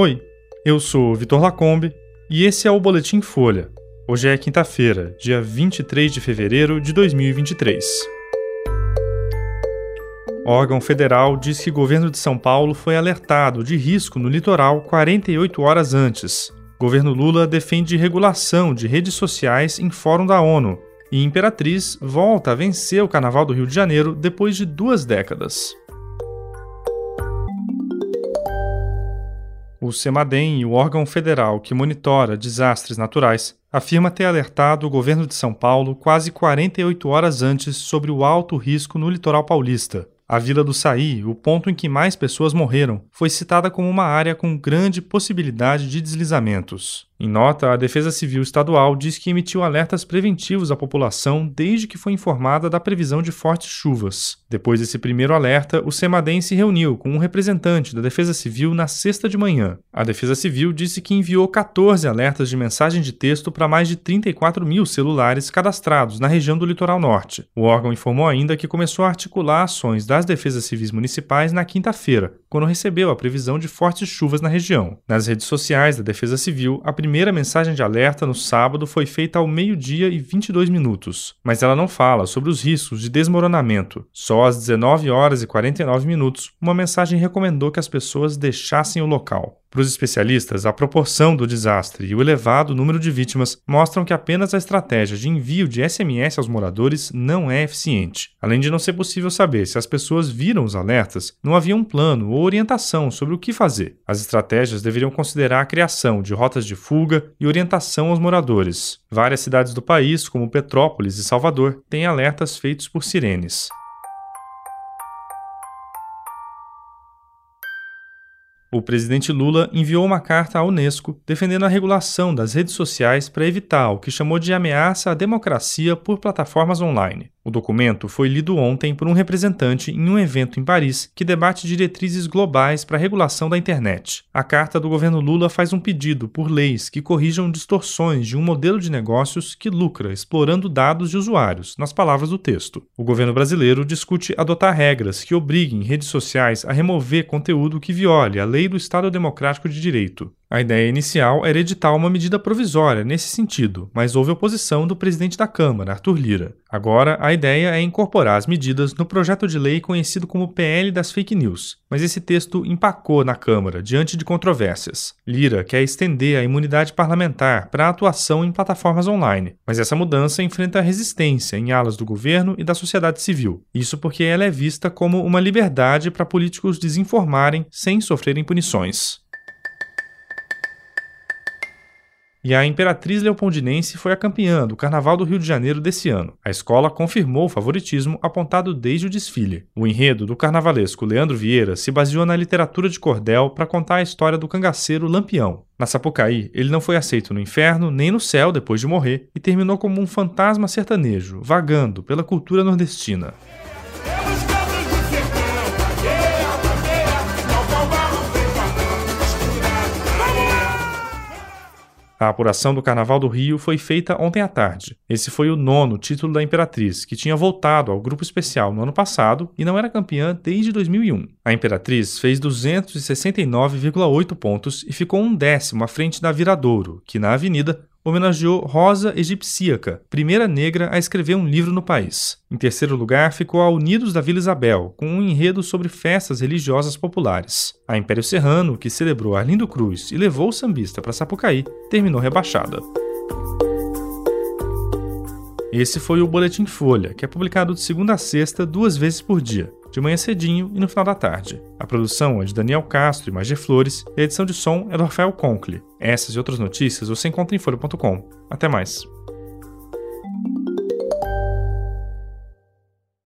Oi, eu sou Vitor Lacombe e esse é o Boletim Folha. Hoje é quinta-feira, dia 23 de fevereiro de 2023. O órgão federal diz que o governo de São Paulo foi alertado de risco no litoral 48 horas antes. Governo Lula defende regulação de redes sociais em fórum da ONU. E Imperatriz volta a vencer o Carnaval do Rio de Janeiro depois de duas décadas. O CEMADEM, o órgão federal que monitora desastres naturais, afirma ter alertado o governo de São Paulo quase 48 horas antes sobre o alto risco no litoral paulista. A Vila do Saí, o ponto em que mais pessoas morreram, foi citada como uma área com grande possibilidade de deslizamentos. Em nota, a Defesa Civil Estadual diz que emitiu alertas preventivos à população desde que foi informada da previsão de fortes chuvas. Depois desse primeiro alerta, o Semadem se reuniu com um representante da Defesa Civil na sexta de manhã. A Defesa Civil disse que enviou 14 alertas de mensagem de texto para mais de 34 mil celulares cadastrados na região do litoral norte. O órgão informou ainda que começou a articular ações das defesas civis municipais na quinta-feira, quando recebeu a previsão de fortes chuvas na região. Nas redes sociais da Defesa Civil, a primeira mensagem de alerta no sábado foi feita ao meio-dia e 22 minutos, mas ela não fala sobre os riscos de desmoronamento. Só às 19 horas e 49 minutos, uma mensagem recomendou que as pessoas deixassem o local. Para os especialistas, a proporção do desastre e o elevado número de vítimas mostram que apenas a estratégia de envio de SMS aos moradores não é eficiente. Além de não ser possível saber se as pessoas viram os alertas, não havia um plano ou orientação sobre o que fazer. As estratégias deveriam considerar a criação de rotas de fuga e orientação aos moradores. Várias cidades do país, como Petrópolis e Salvador, têm alertas feitos por sirenes. O presidente Lula enviou uma carta à Unesco defendendo a regulação das redes sociais para evitar o que chamou de ameaça à democracia por plataformas online. O documento foi lido ontem por um representante em um evento em Paris que debate diretrizes globais para a regulação da internet. A carta do governo Lula faz um pedido por leis que corrijam distorções de um modelo de negócios que lucra explorando dados de usuários, nas palavras do texto. O governo brasileiro discute adotar regras que obriguem redes sociais a remover conteúdo que viole a lei do Estado Democrático de Direito. A ideia inicial era editar uma medida provisória nesse sentido, mas houve oposição do presidente da Câmara, Arthur Lira. Agora, a ideia é incorporar as medidas no projeto de lei conhecido como PL das Fake News, mas esse texto empacou na Câmara diante de controvérsias. Lira quer estender a imunidade parlamentar para a atuação em plataformas online, mas essa mudança enfrenta resistência em alas do governo e da sociedade civil. Isso porque ela é vista como uma liberdade para políticos desinformarem sem sofrerem punições. E a Imperatriz Leopoldinense foi a campeã do Carnaval do Rio de Janeiro desse ano. A escola confirmou o favoritismo apontado desde o desfile. O enredo do carnavalesco Leandro Vieira se baseou na literatura de cordel para contar a história do cangaceiro Lampião. Na Sapucaí, ele não foi aceito no inferno nem no céu depois de morrer e terminou como um fantasma sertanejo, vagando pela cultura nordestina. A apuração do Carnaval do Rio foi feita ontem à tarde. Esse foi o nono título da Imperatriz, que tinha voltado ao grupo especial no ano passado e não era campeã desde 2001. A Imperatriz fez 269,8 pontos e ficou um décimo à frente da Viradouro, que na Avenida homenageou Rosa Egipsíaca, primeira negra a escrever um livro no país. Em terceiro lugar ficou a Unidos da Vila Isabel, com um enredo sobre festas religiosas populares. A Império Serrano, que celebrou Arlindo Cruz e levou o sambista para Sapucaí, terminou rebaixada. Esse foi o Boletim Folha, que é publicado de segunda a sexta, duas vezes por dia, de manhã cedinho e no final da tarde. A produção é de Daniel Castro e Magé Flores, e a edição de som é do Rafael Conkle. Essas e outras notícias você encontra em folha.com. Até mais.